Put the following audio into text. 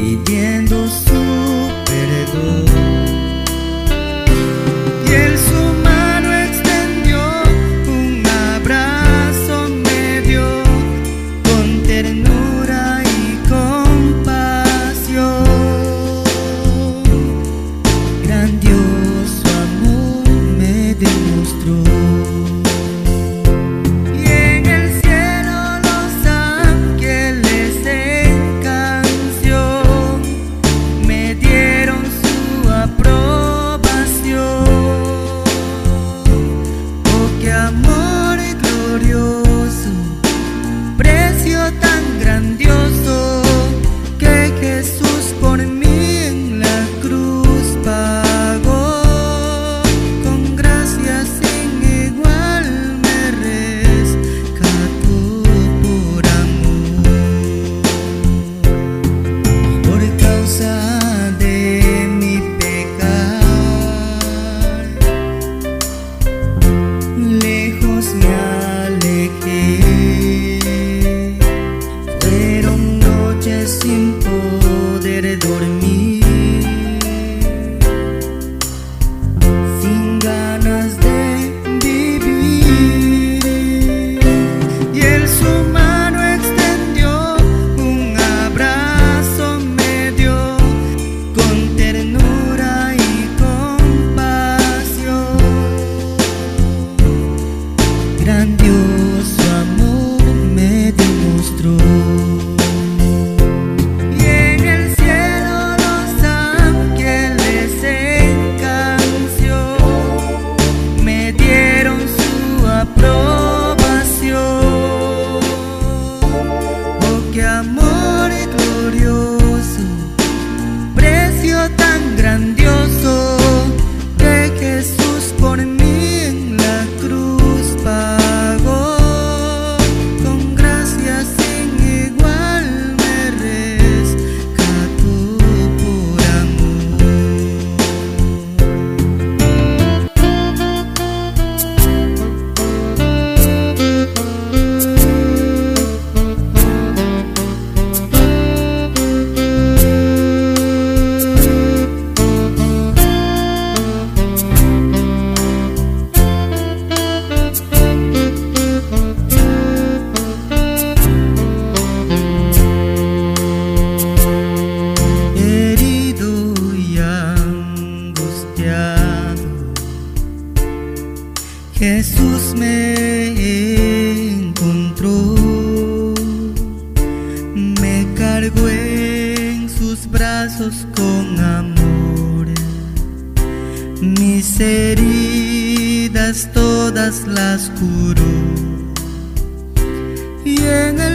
pidiendo you. Jesús me encontró, me cargó en sus brazos con amor. Mis heridas todas las curó. Y en el